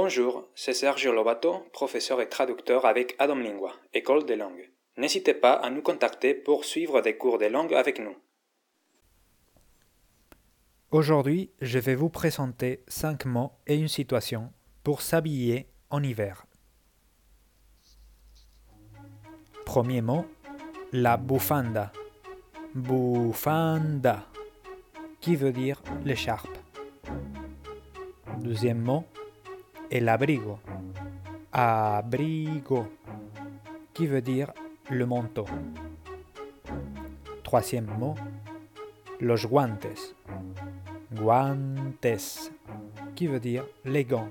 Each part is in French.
Bonjour, c'est Sergio Lobato, professeur et traducteur avec Adam Lingua, École des langues. N'hésitez pas à nous contacter pour suivre des cours de langue avec nous. Aujourd'hui, je vais vous présenter 5 mots et une situation pour s'habiller en hiver. Premier mot, la bufanda. Bufanda, qui veut dire l'écharpe. Deuxième mot, el abrigo. Abrigo, qui veut dire le manteau. Troisième mot, los guantes. Guantes, qui veut dire les gants.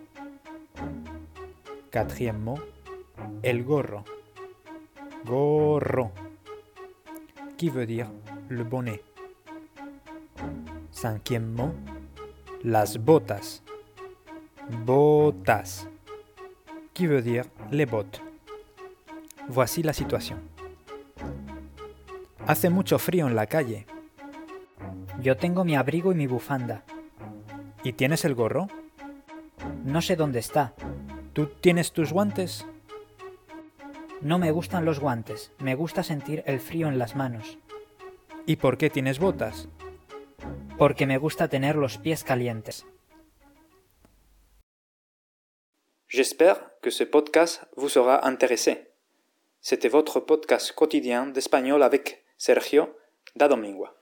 Quatrième mot, el gorro. Gorro, qui veut dire le bonnet. Cinquième mot, las botas. Botas, qui veut dire les bottes. Voici la situation. Hace mucho frío en la calle. Yo tengo mi abrigo y mi bufanda. ¿Y tienes el gorro? No sé dónde está. ¿Tú tienes tus guantes? No me gustan los guantes, me gusta sentir el frío en las manos. ¿Y por qué tienes botas? Porque me gusta tener los pies calientes. J'espère que ce podcast vous sera intéressé. C'était votre podcast quotidien d'espagnol avec Sergio da Domingua.